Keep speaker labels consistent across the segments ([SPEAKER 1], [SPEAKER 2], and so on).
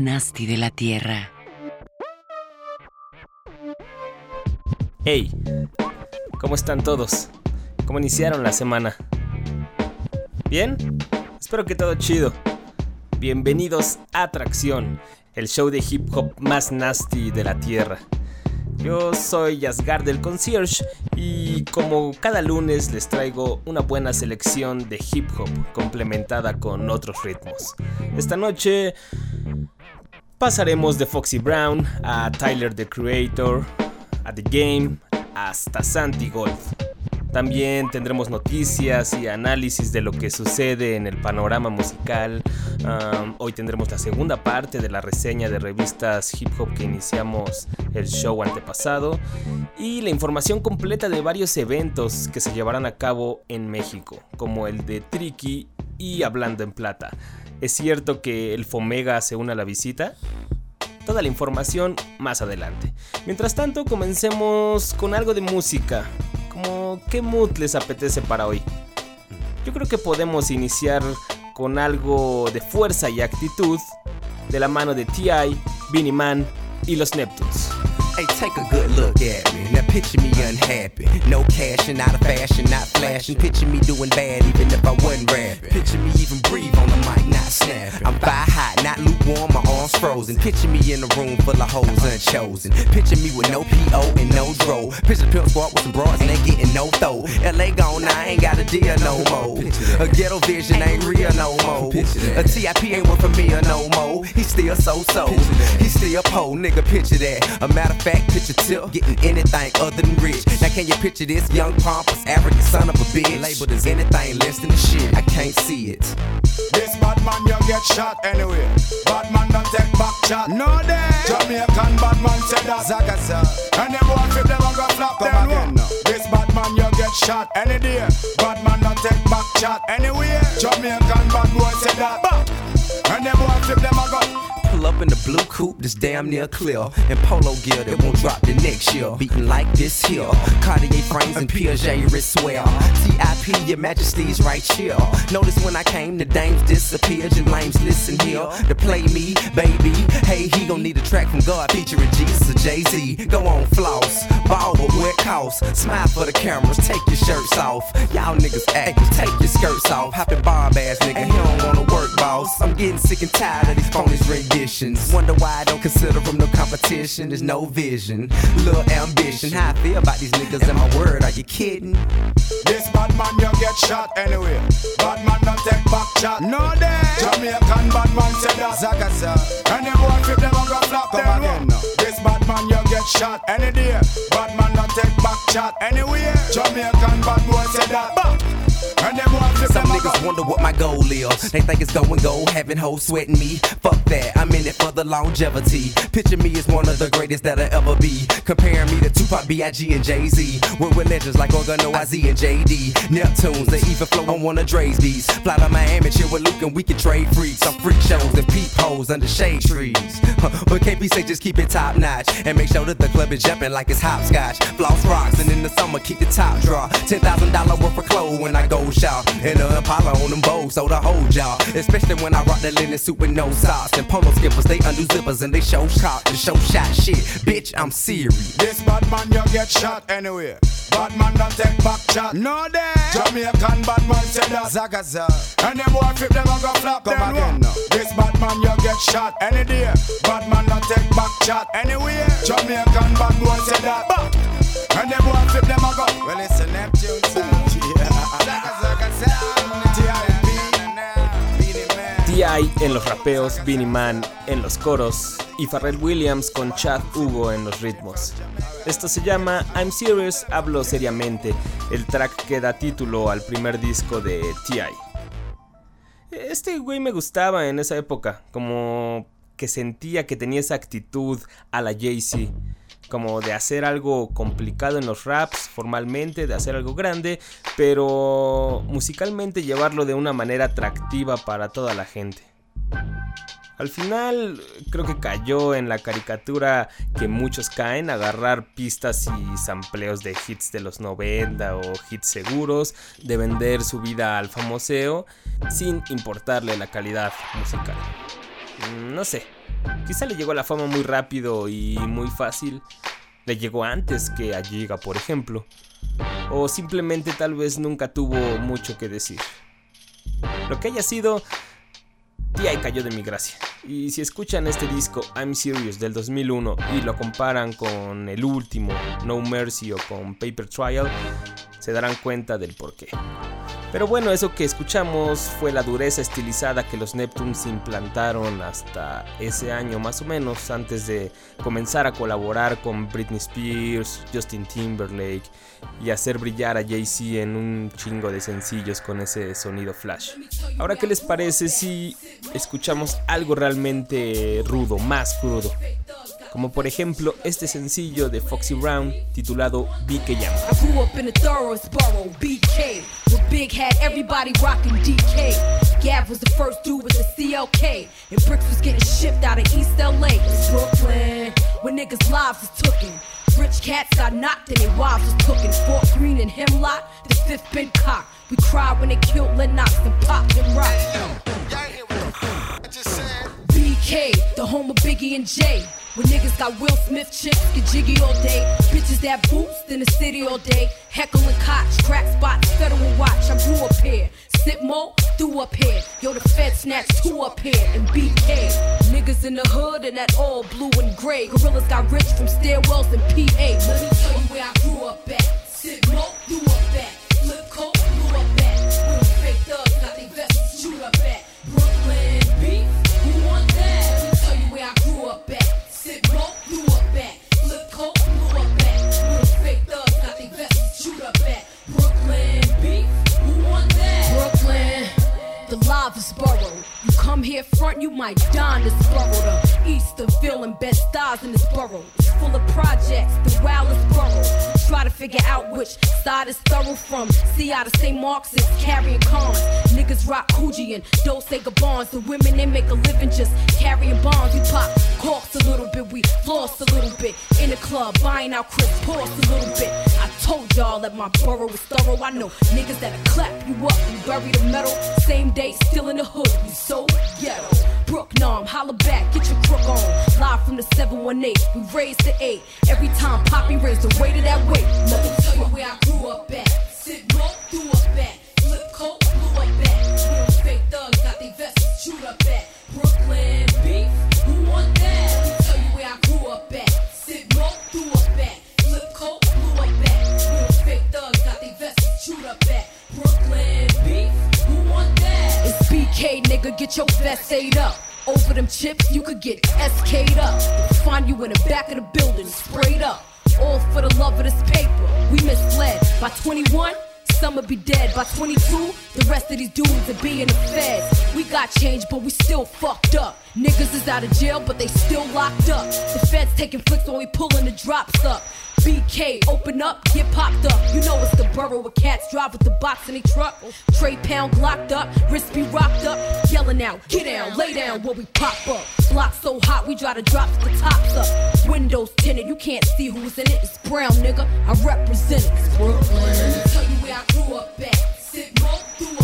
[SPEAKER 1] Nasty de la Tierra.
[SPEAKER 2] Hey, ¿cómo están todos? ¿Cómo iniciaron la semana? ¿Bien? Espero que todo chido. Bienvenidos a Atracción, el show de hip hop más nasty de la Tierra. Yo soy Yasgar del Concierge y como cada lunes les traigo una buena selección de hip hop complementada con otros ritmos. Esta noche pasaremos de Foxy Brown a Tyler the Creator, a The Game, hasta Santi Gold. También tendremos noticias y análisis de lo que sucede en el panorama musical. Um, hoy tendremos la segunda parte de la reseña de revistas hip hop que iniciamos el show antepasado. Y la información completa de varios eventos que se llevarán a cabo en México, como el de Tricky y Hablando en Plata. ¿Es cierto que el Fomega se une a la visita? Toda la información más adelante. Mientras tanto, comencemos con algo de música. Como, ¿qué mood les apetece para hoy? Yo creo que podemos iniciar con algo de fuerza y actitud de la mano de T.I., Beanie Man y los Neptunes.
[SPEAKER 3] Hey, take a good look at me. Now picture me unhappy. No cash and out of fashion, not flashing. Picture me doing bad even if I wasn't rapping. Picture me even breathe on the mic, not snapping. I'm fire hot, not lukewarm, my arms frozen. Picture me in a room full of hoes unchosen. Picture me with no PO and no dro. Picture pimp squad with some broads and they getting no throw. LA gone, I ain't got a deal no more. A ghetto vision ain't real no more. A TIP ain't one for me or no more. He still so so. He still a po, nigga. Picture that. A matter of fact, picture tip getting anything other than rich. Now can you picture this young pompous African son of a bitch? Labeled as anything less than the shit. I can't see it.
[SPEAKER 4] This bad man, you get shot anyway. Bad man don't take back shot. No day. Jamaican bad man said that. Zagaza. And them boy if them a go flop Come then again now. This bad man, you get shot any day. Bad man don't take back shot anyway. Jamaican bad boy said that. Bah. And them boy if them a go.
[SPEAKER 3] Pull up in the blue coupe that's damn near clear. And polo gear that won't drop the next year. Beating like this here. Cartier frames and Piaget wristwear. TIP, your majesty's right here. Notice when I came, the dames disappeared. And lames listen here to play me, baby. Hey, he gon' need a track from God featuring Jesus or Jay Z. Go on, floss. Ball, but what costs? Smile for the cameras, take your shirts off. Y'all niggas act, take your skirts off. Hoppin' bomb ass nigga, he don't wanna work, boss. I'm getting sick and tired of these phonies renditions. Wonder why I don't consider them no competition. There's no vision, little ambition. How I feel about these niggas and my word, are you kidding?
[SPEAKER 4] This bad man, you get shot anyway. Bad man don't take back shot. No day. Jamaican bad man said that. Zagaza. And them boy if them a go flop Come again now. This bad man, you get shot any day. Bad man don't take back shot anyway. Jamaican bad boy said that. Bah.
[SPEAKER 3] Some
[SPEAKER 4] them a go
[SPEAKER 3] niggas wonder what my goal is. They think it's going gold, having hoes sweating me. Fuck that, I'm in it for the longevity. Picture me as one of the greatest that'll ever be. Comparing me to Tupac, B.I.G. and Jay Z. We're with legends like Organo, IZ, and JD. Neptunes, they even flow on one of Dre's beats. Fly to Miami, chill with Luke, and we can trade freaks. Some freak shows and peep holes under shade trees. But KP say just keep it top notch. And make sure that the club is jumping like it's hopscotch. Floss rocks, and in the summer, keep the top draw. $10,000 worth of clothes when I go shop. And the Impala on them bows, so the whole job. Especially when I rock the linen suit with no socks. And polo skippers, they undo zippers and they show cock and show shot shit. Bitch, I'm serious.
[SPEAKER 4] This bad man, you get shot anyway. Bad man don't take back shot. No day. Jamaican bad man said that. Zagaza. And them boy if them a go flop Come again now. This bad man, you get shot any day. Bad man don't take back shot anyway. Jamaican bad boy said that. Bah. And them boy if them a go. Well, it's a Neptune sound.
[SPEAKER 2] T.I. en los rapeos, Beanie Man en los coros y Pharrell Williams con Chad Hugo en los ritmos. Esto se llama I'm Serious, hablo seriamente, el track que da título al primer disco de T.I. Este güey me gustaba en esa época, como que sentía que tenía esa actitud a la Jay-Z. Como de hacer algo complicado en los raps formalmente, de hacer algo grande, pero musicalmente llevarlo de una manera atractiva para toda la gente. Al final creo que cayó en la caricatura que muchos caen, agarrar pistas y sampleos de hits de los 90 o hits seguros, de vender su vida al famoseo sin importarle la calidad musical. Mm, no sé, quizá le llegó la fama muy rápido y muy fácil. Le llegó antes que a Giga, por ejemplo. O simplemente tal vez nunca tuvo mucho que decir. Lo que haya sido, T.I. cayó de mi gracia. Y si escuchan este disco I'm Serious del 2001 y lo comparan con el último No Mercy o con Paper Trial, se darán cuenta del porqué. Pero bueno, eso que escuchamos fue la dureza estilizada que los Neptunes implantaron hasta ese año más o menos antes de comenzar a colaborar con Britney Spears, Justin Timberlake y hacer brillar a Jay-Z en un chingo de sencillos con ese sonido flash. Ahora, ¿qué les parece si escuchamos algo realmente rudo, más crudo? Como por ejemplo este sencillo de Foxy Brown titulado BK Jam.
[SPEAKER 5] I grew up in a thoroughest borough, BK, where Big had everybody rocking DK. Gav was the first dude with the CLK, and bricks was getting shipped out of East LA to Brooklyn, where niggas' lives was tooken. Rich cats got knocked and their wives was cooking. Fort Green and Hemlock, the fifth been cocked. We cried when they killed Lennox and popped and rocked. BK, the home of Biggie and Jay. Where niggas got Will Smith chicks, get jiggy all day. Bitches that boost in the city all day. Heckling Koch, crack spots, federal watch. I grew up here. Sip mo, do up here. Yo, the Fed snatched two up here. And BK. Niggas in the hood and that all blue and gray. Gorillas got rich from stairwells and PA. Let me tell you where I grew up at. Sip mo, do up at. You might die in this borough. The Easterville and best stars in this borough. Full of projects, the wildest borough. Try to figure out which side is thorough from. See how the same Marxists carrying cons. Niggas rock Coogee and Dolce Gabbans. The women they make a living just carrying bonds. We pop corks a little bit, we floss a little bit. In the club, buying out Chris Ports a little bit. I told y'all that my borough was thorough. I know niggas that'll clap you up and bury the metal. Same day, still in the hood. You so ghetto. Brook Nom, holla back, get your crook on. Live from the 718, we raised the 8. Every time Poppy raised the weight of that weight. Let me tell you where I grew up at. Sit mo, threw up at. Flip coat, blew up at. Where them fake thugs got their vests shoot up at. Brooklyn beef, shoot up at. Brooklyn beef, who want that? It's BK, nigga, get your vest ate up. Over them chips, you could get SK'd up. They'll Find you in the back of the building, sprayed up. All for the love of this paper. We misled. By 21, some be dead. By 22, the rest of these dudes are being in the feds. We got change, but we still fucked up. Niggas is out of jail, but they still locked up. The feds taking flicks while we pulling the drops up. BK, open up, get popped up. You know it's the borough where cats drive with the box in their truck. Trey Pound locked up, wrist be rocked up. Yelling out, get down, lay down where we pop up. Block so hot, we try to drop the tops up. Windows tinted, you can't see who's in it. It's brown, nigga. I represent it. Brooklyn. Let me tell you where I grew up at. Sit threw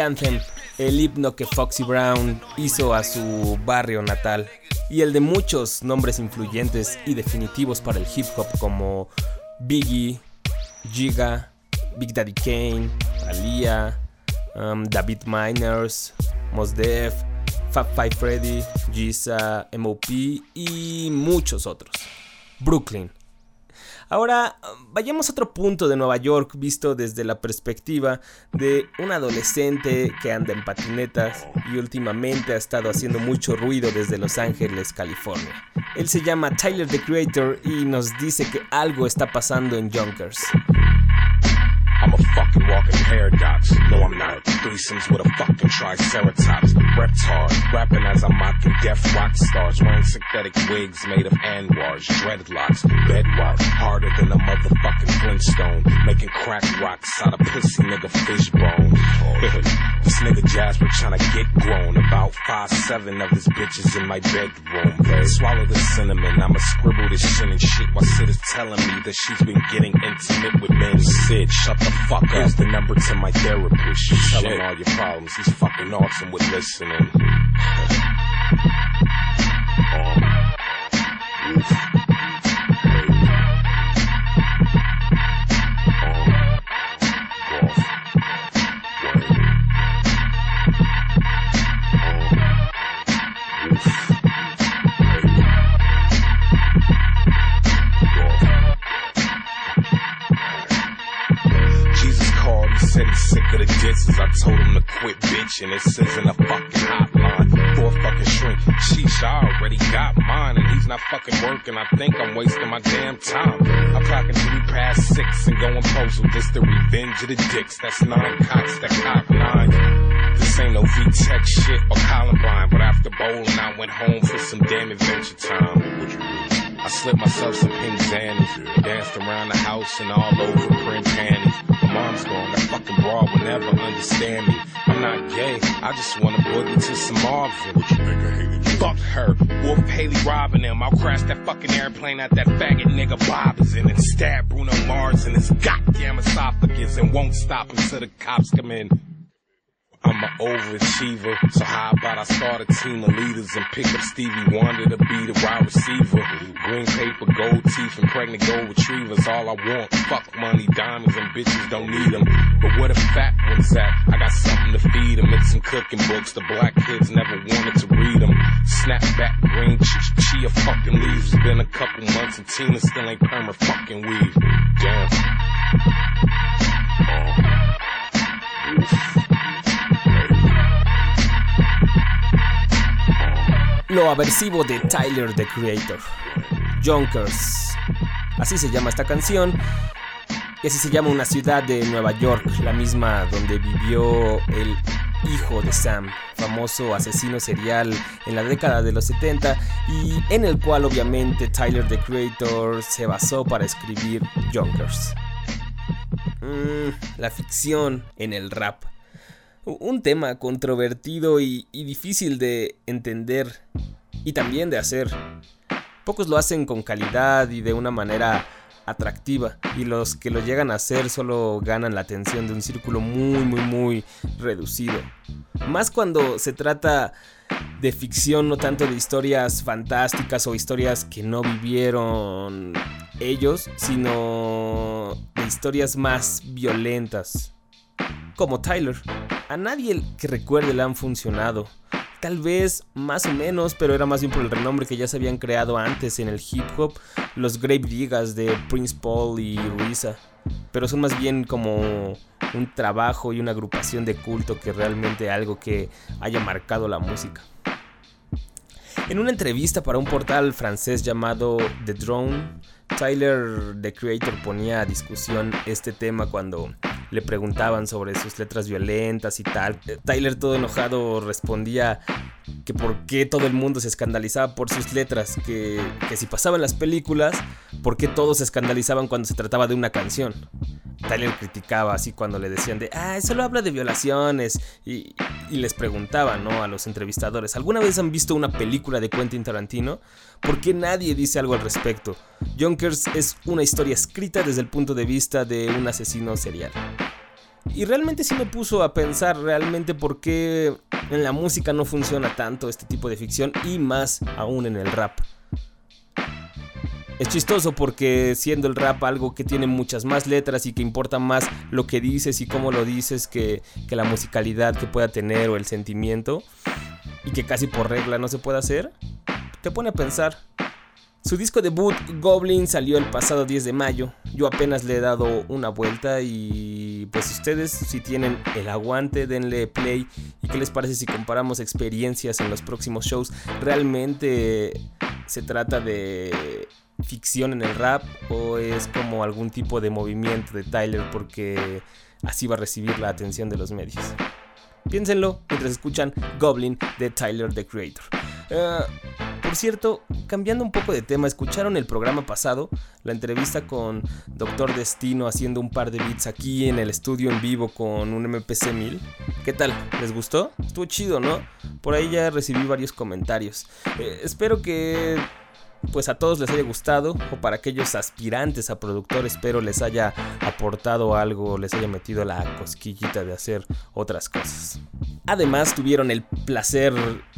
[SPEAKER 2] Anthem, el himno que Foxy Brown hizo a su barrio natal y el de muchos nombres influyentes y definitivos para el hip hop como Biggie, Giga, Big Daddy Kane, Alia, um, David Miners, Mos Def, Fab Five Freddy, Giza, MOP y muchos otros. Brooklyn. Ahora, vayamos a otro punto de Nueva York visto desde la perspectiva de un adolescente que anda en patinetas y últimamente ha estado haciendo mucho ruido desde Los Ángeles, California. Él se llama Tyler the Creator y nos dice que algo está pasando en Yonkers.
[SPEAKER 6] I'm a fucking walking paradox. No, I'm not. Threesomes with a fucking triceratops. Reptard. Rapping as I'm mocking deaf rock stars. Wearing synthetic wigs made of anwars. Dreadlocks. Bedrock. Harder than a motherfucking Flintstone. Making crack rocks out of pussy nigga fishbone. this nigga Jasper tryna get grown. About five seven of his bitches in my bedroom. Swallow the cinnamon. I'ma scribble this shit and shit while Sid is telling me that she's been getting intimate with men. Sid, shut the fuck up. The number to my therapist. You tell him all your problems. He's fucking awesome with listening. Quit bitching. This isn't a fucking hotline for a fucking shrink. Sheesh, I already got mine, and he's not fucking working. I think I'm wasting my damn time. I'm clocking three past six and going postal. This the revenge of the dicks. That's nine cocks that cop nine. This ain't no V-Tech shit or Columbine, but after bowling, I went home for some damn adventure time. I slipped myself some pink zannies, danced around the house and all over print panties. My mom's gone, that fucking broad will never understand me. I'm not gay, I just wanna boogie to some Marvin. What you think I? Fuck her, Wolf Haley robbing them. I'll crash that fucking airplane at that faggot nigga Bob is in and stab Bruno Mars in his goddamn esophagus and won't stop until the cops come in. I'm an overachiever, so how about I start a team of leaders and pick up Stevie Wonder to be the wide receiver? Green paper, gold teeth, and pregnant gold retrievers, all I want. Fuck money, diamonds, and bitches don't need them. But where the fat ones at? I got something to feed them. It's some cooking books. The black kids never wanted to read them. Snapback, green ch- ch- chia fucking leaves. It's been a couple months and Tina still ain't perma fucking weave. Damn. Oh. Oof.
[SPEAKER 2] Lo aversivo de Tyler the Creator. Junkers. Así se llama esta canción. Y así se llama una ciudad de Nueva York, la misma donde vivió el hijo de Sam, famoso asesino serial en la década de los 70 y en el cual obviamente Tyler the Creator se basó para escribir Junkers. Mm, la ficción en el rap. Un tema controvertido y, difícil de entender y también de hacer. Pocos lo hacen con calidad y de una manera atractiva y los que lo llegan a hacer solo ganan la atención de un círculo muy muy muy reducido. Más cuando se trata de ficción, no tanto de historias fantásticas o historias que no vivieron ellos, sino de historias más violentas. Como Tyler. A nadie que recuerde le han funcionado. Tal vez más o menos, pero era más bien por el renombre que ya se habían creado antes en el hip hop, los Grave Diggers de Prince Paul y Ruiza. Pero son más bien como un trabajo y una agrupación de culto que realmente algo que haya marcado la música. En una entrevista para un portal francés llamado The Drone, Tyler, The Creator, ponía a discusión este tema cuando le preguntaban sobre sus letras violentas y tal. Tyler todo enojado respondía que por qué todo el mundo se escandalizaba por sus letras, que, que si pasaban las películas, por qué todos se escandalizaban cuando se trataba de una canción. Tyler criticaba así cuando le decían de, ah, solo habla de violaciones. Y, y, les preguntaba, ¿no? A los entrevistadores, ¿alguna vez han visto una película de Quentin Tarantino? ¿Por qué nadie dice algo al respecto? Es una historia escrita desde el punto de vista de un asesino serial. Y realmente sí me puso a pensar realmente por qué en la música no funciona tanto este tipo de ficción y más aún en el rap. Es chistoso porque siendo el rap algo que tiene muchas más letras y que importa más lo que dices y cómo lo dices que, que la musicalidad que pueda tener o el sentimiento y que casi por regla no se puede hacer, te pone a pensar. Su disco debut Goblin salió el pasado 10 de mayo. Yo apenas le he dado una vuelta y pues ustedes si tienen el aguante denle play y qué les parece si comparamos experiencias en los próximos shows. Realmente se trata de ficción en el rap o es como algún tipo de movimiento de Tyler porque así va a recibir la atención de los medios. Piénsenlo mientras escuchan Goblin de Tyler the Creator. Eh, por cierto, cambiando un poco de tema, ¿escucharon el programa pasado? La entrevista con Doctor Destino haciendo un par de beats aquí en el estudio en vivo con un MPC 1000. ¿Qué tal? ¿Les gustó? Estuvo chido, ¿no? Por ahí ya recibí varios comentarios. Eh, espero que pues a todos les haya gustado o para aquellos aspirantes a productor espero les haya aportado algo, les haya metido la cosquillita de hacer otras cosas. Además tuvieron el placer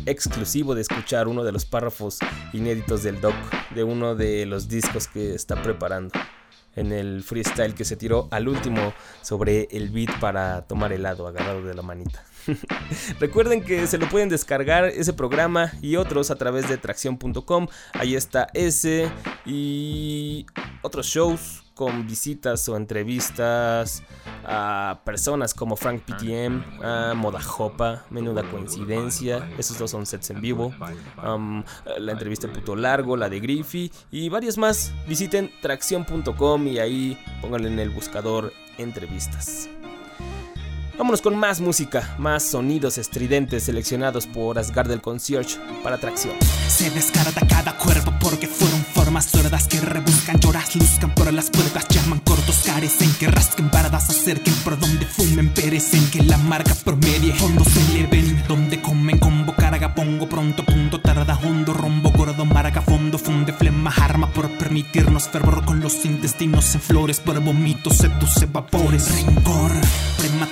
[SPEAKER 2] exclusivo de escuchar uno de los párrafos inéditos del doc de uno de los discos que está preparando en el freestyle que se tiró al último sobre el beat para tomar helado agarrado de la manita. Recuerden que se lo pueden descargar ese programa y otros a través de tracción.com. Ahí está ese y otros shows con visitas o entrevistas a personas como Frank PTM, a Moda Jopa, Menuda Coincidencia, esos dos son sets en vivo, um, la entrevista en Puto Largo, la de Griffy y varios más. Visiten tracción.com y ahí pónganle en el buscador entrevistas. Vámonos con más música, más sonidos estridentes seleccionados por Asgard del Concierge para Tracción.
[SPEAKER 7] Se descarta cada cuerpo porque fueron formas sordas que rebuscan, lloras, luzcan por las puertas, llaman cortos, carecen, que rasquen, baradas, acerquen, por donde fumen, perecen, que la marca promedie, fondos se eleven, donde comen, combo, carga, pongo, pronto, punto, tarda, hondo, rombo, gordo, marca, fondo, funde, flema, arma, por permitirnos fervor con los intestinos en flores, por vómitos, seduce, vapores, rencor,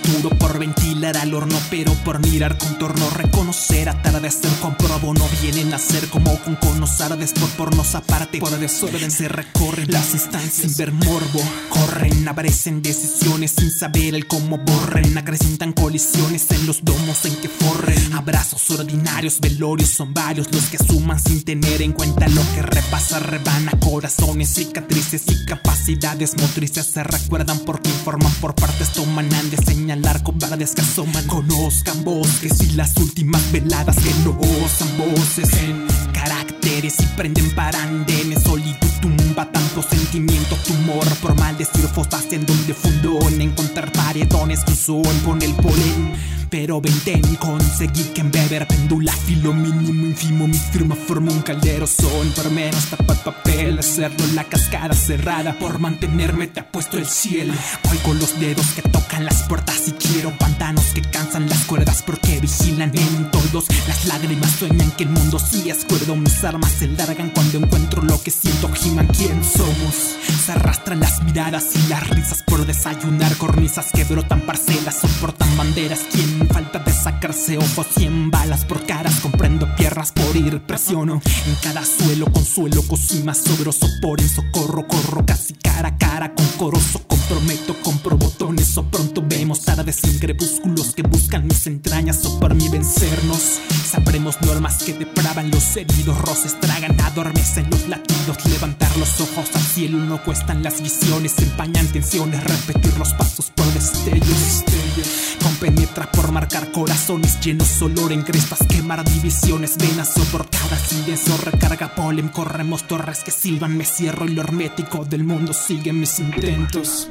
[SPEAKER 7] prematuro, por al horno, pero por mirar contorno, reconocer, atardecer, comprobo, no vienen a ser como con conocer, después por nos aparte, por desorden se recorren las instancias sin ver morbo, corren, aparecen decisiones sin saber el cómo borren, acrecentan colisiones en los domos en que forren, abrazos ordinarios, velorios son varios los que suman sin tener en cuenta lo que repasa, rebana corazones, cicatrices y capacidades motrices se recuerdan porque informan por partes toman han de señalar cobardes que asoman conozcan bosques y las últimas veladas que no osan voces. En caracteres y prenden para andenes solitud tumba tanto sentimiento tumor por maldecir fosas en donde fundó en encontrar paredones que son pone el polen. Pero venten conseguí que en beber pendula filo mínimo ínfimo mi firma forma un caldero son por menos tapar papel hacerlo la cascada cerrada por mantenerme te ha puesto el cielo. Cuelgo los dedos que tocan las puertas y quiero pantanos que cansan las cuerdas porque vigilan en todos. Las lágrimas sueñan que el mundo sí es cuerdo mis armas se largan cuando encuentro lo que siento Quién somos. Se arrastran las miradas y las risas por desayunar. Cornisas que brotan parcelas soportan banderas. Quien falta de sacarse ojos 100 balas por caras. Comprendo piernas por ir presiono en cada suelo consuelo cosima sobroso por en socorro corro casi cara a cara con corozo. Comprometo compro botones o pronto vemos tardes sin crepúsculos que buscan mis entrañas o por mí vencernos. Sabremos normas que depravan los heridos roces tragan adormecen los latidos levantar los ojos al cielo no cuestan las visiones empañan tensiones repetir los pasos por destellos compenetra por marcar corazones llenos olor en crestas quemar divisiones venas soportadas silencio recarga polen corremos torres que silban me cierro y lo hermético del mundo sigue mis intentos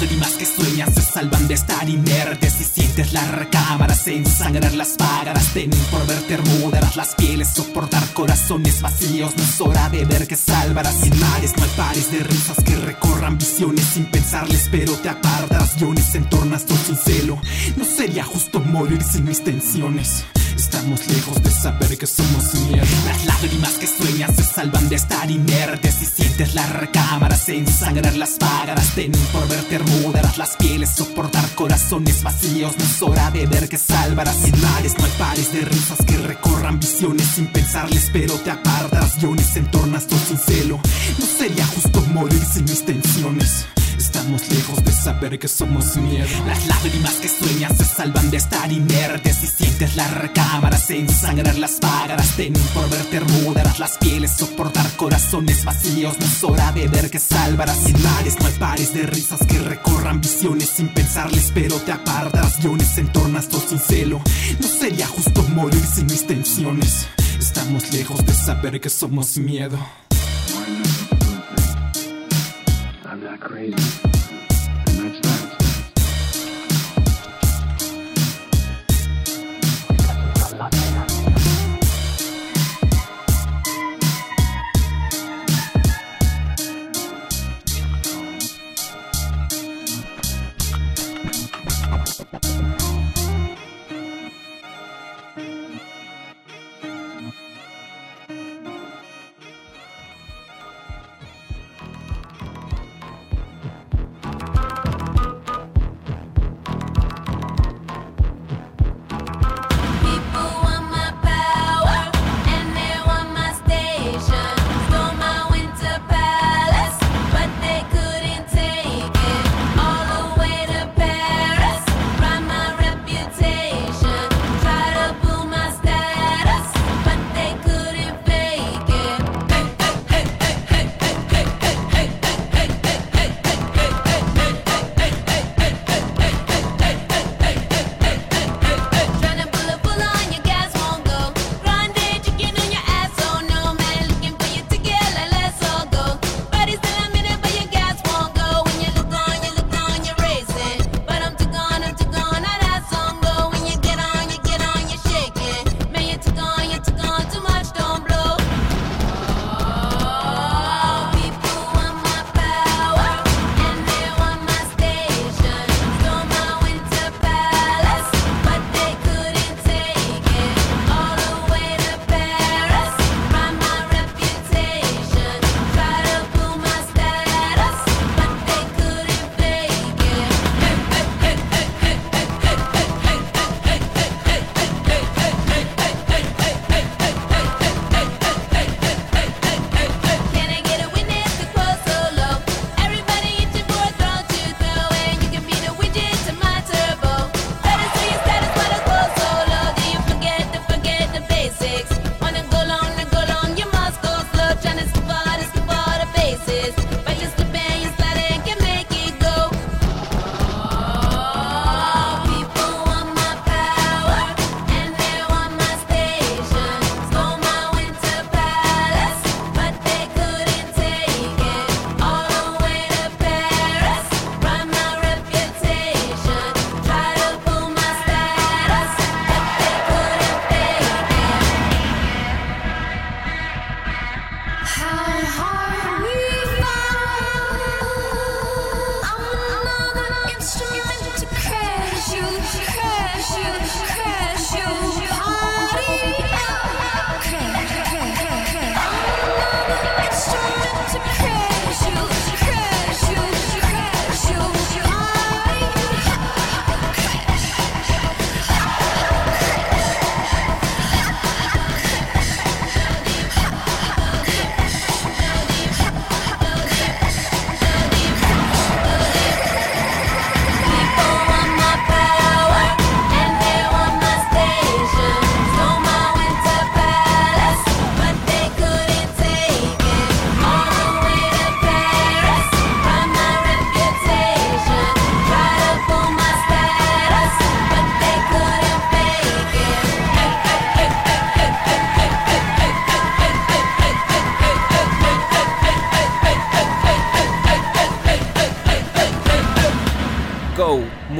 [SPEAKER 7] lágrimas que sueñas se salvan de estar inertes. Si sientes las recámaras ensangrar las págaras. Temen por verter mudaras las pieles Soportar corazones vacíos. No es hora de ver que salvarás sin mares No pares de risas que recorran visiones Sin pensarles pero te apartas. Guiones en torno a esto sin celo. No sería justo morir sin mis tensiones Estamos lejos de saber que somos mierda. Las lágrimas que sueñas se salvan de estar inertes. Si sientes la recámara, se ensangrar las págaras. Tener por verte hermudarás las pieles, soportar corazones vacíos. No es hora de ver que salvarás. En mares no hay pares de risas que recorran visiones sin pensarles, pero te apartas. Guiones en torno todo sin celo. No sería justo morir sin mis tensiones. Estamos lejos de saber que somos miedo. Las lágrimas que sueñas se salvan de estar inertes. Si sientes la recámara, se ensangrar las págaras. Tener por verte hermudarás las pieles, soportar corazones vacíos. No es hora de ver que salvarás. En mares no hay pares de risas que recorran visiones sin pensarles, pero te apartas. Guiones en torno todo sin celo. No sería justo morir sin mis tensiones. Estamos lejos de saber que somos miedo.
[SPEAKER 8] Crazy.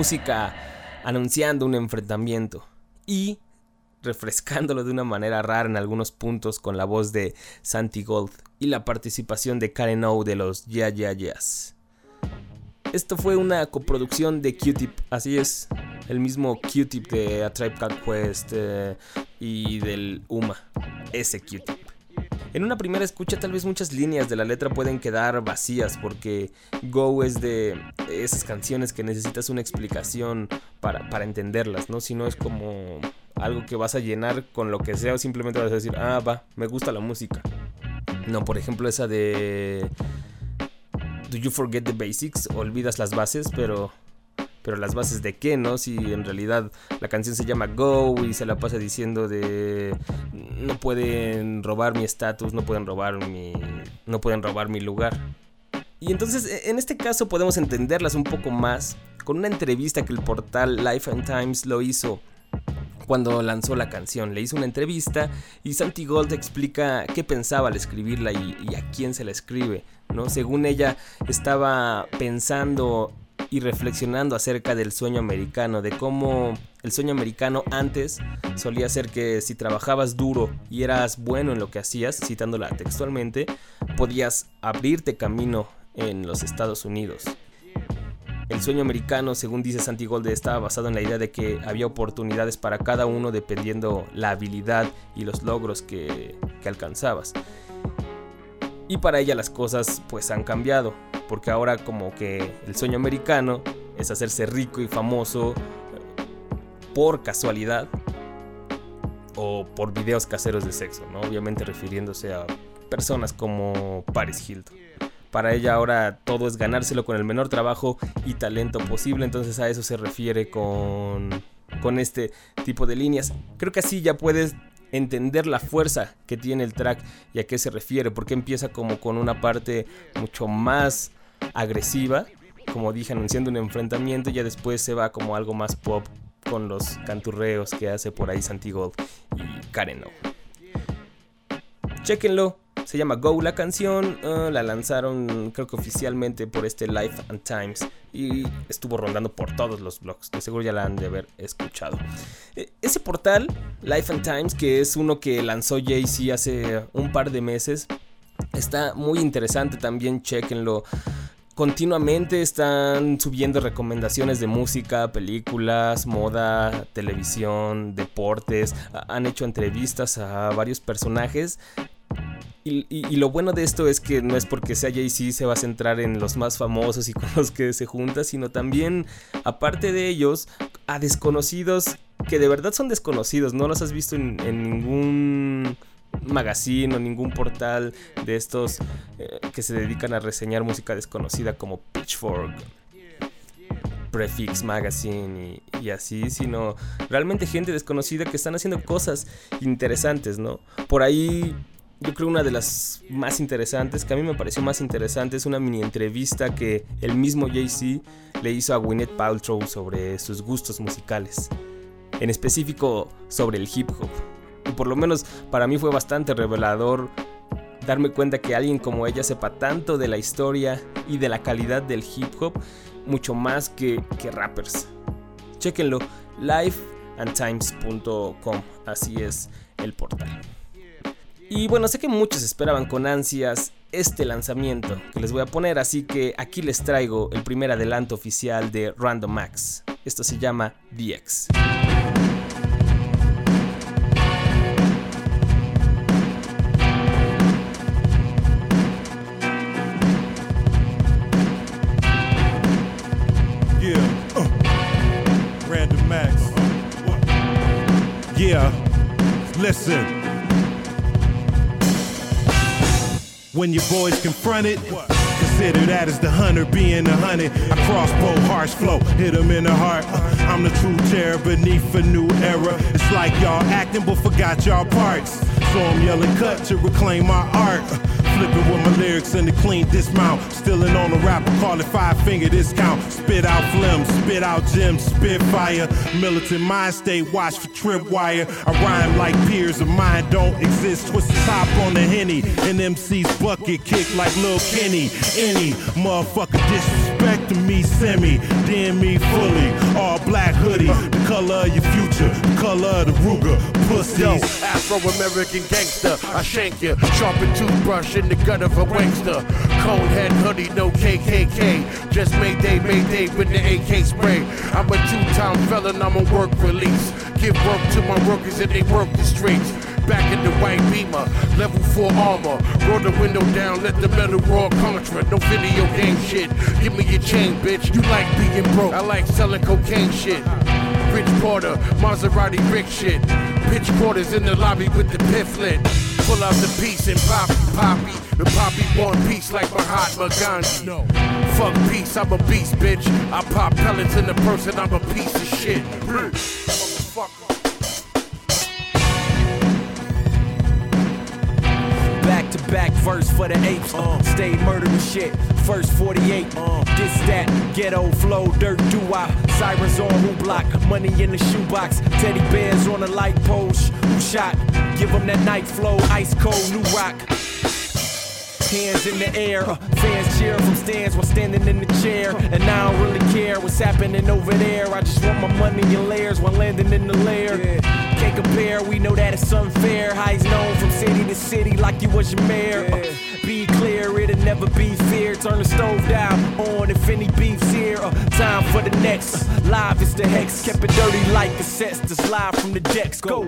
[SPEAKER 2] Música anunciando un enfrentamiento y refrescándolo de una manera rara en algunos puntos con la voz de Santi Gold y la participación de Karen O de los Ya Ya Yeahs. Esto fue una coproducción de Q-Tip, así es, el mismo Q-Tip de A Tribe Called Quest, eh, y del UMA, ese Q-Tip. En una primera escucha tal vez muchas líneas de la letra pueden quedar vacías porque Go es de esas canciones que necesitas una explicación para, para entenderlas, ¿no? Si no es como algo que vas a llenar con lo que sea o simplemente vas a decir, ah, va, me gusta la música. No, por ejemplo esa de... Do you forget the basics? Olvidas las bases, pero pero las bases de qué, ¿no? Si en realidad la canción se llama Go y se la pasa diciendo de no pueden robar mi estatus, no pueden robar mi no pueden robar mi lugar. Y entonces e- en este caso podemos entenderlas un poco más con una entrevista que el portal Life and Times lo hizo cuando lanzó la canción. Le hizo una entrevista y Santi Gold explica qué pensaba al escribirla y, y a quién se la escribe. ¿no? Según ella, estaba pensando y reflexionando acerca del sueño americano, de cómo el sueño americano antes solía ser que si trabajabas duro y eras bueno en lo que hacías, citándola textualmente, podías abrirte camino en los Estados Unidos. El sueño americano, según dice Santi Golde, estaba basado en la idea de que había oportunidades para cada uno dependiendo la habilidad y los logros que, que alcanzabas. Y para ella las cosas pues han cambiado, porque ahora como que el sueño americano es hacerse rico y famoso eh, por casualidad o por videos caseros de sexo, ¿no? Obviamente refiriéndose a personas como Paris Hilton. Para ella ahora todo es ganárselo con el menor trabajo y talento posible, entonces a eso se refiere con, con este tipo de líneas. Creo que así ya puedes entender la fuerza que tiene el track y a qué se refiere, porque empieza como con una parte mucho más agresiva, como dije, anunciando un enfrentamiento, y ya después se va como algo más pop con los canturreos que hace por ahí Santi Gold y Karen O. Chequenlo, se llama Go la canción, uh, la lanzaron creo que oficialmente por este Life and Times y estuvo rondando por todos los blogs, de seguro ya la han de haber escuchado. E- ese portal, Life and Times, que es uno que lanzó Jay-Z hace un par de meses, está muy interesante también, chequenlo. Continuamente están subiendo recomendaciones de música, películas, moda, televisión, deportes. Ha- Han hecho entrevistas a varios personajes y, lo bueno de esto es que no es porque sea Jay-Z se va a centrar en los más famosos y con los que se junta, sino también, aparte de ellos, a desconocidos que de verdad son desconocidos, no los has visto en, en ningún magazine o ningún portal de estos eh, que se dedican a reseñar música desconocida como Pitchfork. Prefix Magazine y, y así, sino realmente gente desconocida que están haciendo cosas interesantes, ¿no? Por ahí yo creo una de las más interesantes, que a mí me pareció más interesante, es una mini entrevista que el mismo Jay-Z le hizo a Gwyneth Paltrow sobre sus gustos musicales. En específico sobre el hip hop. Y por lo menos para mí fue bastante revelador darme cuenta que alguien como ella sepa tanto de la historia y de la calidad del hip hop, mucho más que, que rappers. Chequenlo, lifeandtimes.com, así es el portal. Y bueno, sé que muchos esperaban con ansias este lanzamiento que les voy a poner, así que aquí les traigo el primer adelanto oficial de Random Max. Esto se llama DX.
[SPEAKER 9] Yeah. Uh. Random Max. Yeah. Listen. When your boys confronted, consider that as the hunter being a hunted. I crossbow, harsh flow, hit him in the heart. I'm the true terror beneath a new era. It's like y'all acting but forgot y'all parts. So I'm yelling cut to reclaim my art. Flipping with my lyrics in the clean dismount. Stealing on a rapper, call it five finger discount. Spit out phlegm, spit out gems, spit fire. Militant mind state, watch for tripwire. I rhyme like peers of mine don't exist. Twist the top on the henny. And MC's bucket kick like Lil Kenny. Any motherfucker disrespecting me, semi. Damn me fully. All black hoodie, the color of your future, color of the Ruger. Pussies.
[SPEAKER 10] Yo, Afro American gangster, I shank you. Sharpen toothbrush in the gut of a wankster.
[SPEAKER 9] Conehead hoodie, no KKK. Just Mayday, Mayday with the AK spray. I'm a two-time felon, I'm on work release. Give work to my workers and they work the streets. Back in the white beamer, level 4 armor. Roll the window down, let the metal raw contra. No video game shit. Give me your chain, bitch. You like being broke. I like selling cocaine shit. Rich Porter, Maserati Rick shit. Pitch quarters in the lobby with the piff lit. Pull out the piece and poppy, poppy. The poppy want peace like Mahatma Gandhi. No. Fuck peace, I'm a beast, bitch. I pop pellets in the person, I'm a piece of shit.
[SPEAKER 10] Back to back verse for the apes. Uh, stay murdering shit. First 48. Uh, this that ghetto flow, dirt doo wop. Sirens on who block. Money in the shoebox. Teddy bears on the light post. Who shot? Give 'em that night flow. Ice cold new rock. Hands in the air, uh, fans cheer from stands while standing in the chair. And I don't really care what's happening over there. I just want my money in layers while landing in the lair. Can't compare, we know that it's unfair. How he's known from city to city like you was your mayor. Uh, be clear, it'll never be fear. Turn the stove down on if any beef's here. Uh, time for the next. Uh, live is the hex. Kept it dirty like cassettes. Just live from the decks. Go.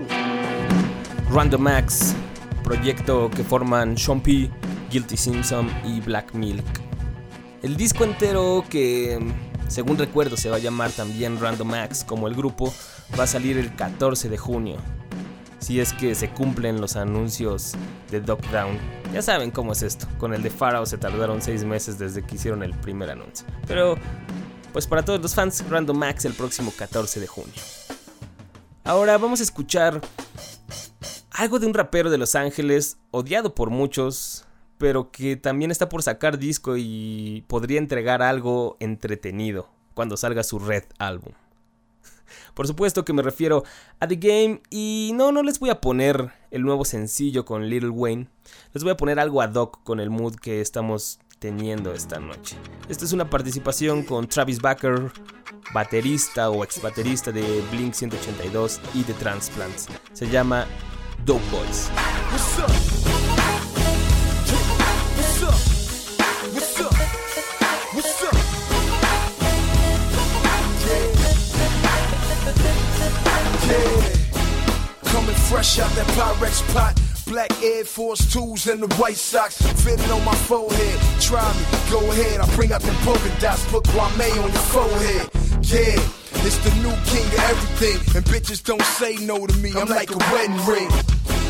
[SPEAKER 2] Random Max, proyecto que forman Sean P, Guilty Simpson y Black Milk. El disco entero que, según recuerdo, se va a llamar también Random Max como el grupo, va a salir el 14 de junio. Si es que se cumplen los anuncios de Dog Down. Ya saben cómo es esto. Con el de Pharaoh se tardaron 6 meses desde que hicieron el primer anuncio. Pero, pues para todos los fans, Random Max el próximo 14 de junio. Ahora vamos a escuchar algo de un rapero de Los Ángeles, odiado por muchos, pero que también está por sacar disco y podría entregar algo entretenido cuando salga su Red álbum. Por supuesto que me refiero a The Game y no, no les voy a poner el nuevo sencillo con Little Wayne, les voy a poner algo ad hoc con el mood que estamos teniendo esta noche. Esta es una participación con Travis Barker, baterista o ex baterista de Blink 182 y de Transplants. Se llama Dope Boys.
[SPEAKER 11] Yeah. Coming fresh out that Pyrex pot. Black Air Force 2s and the white socks fitting on my forehead. Try me, go ahead. I bring out them polka dots, put Kwame on your forehead. Yeah, it's the new king of everything, and bitches don't say no to me. I'm like a wedding ring.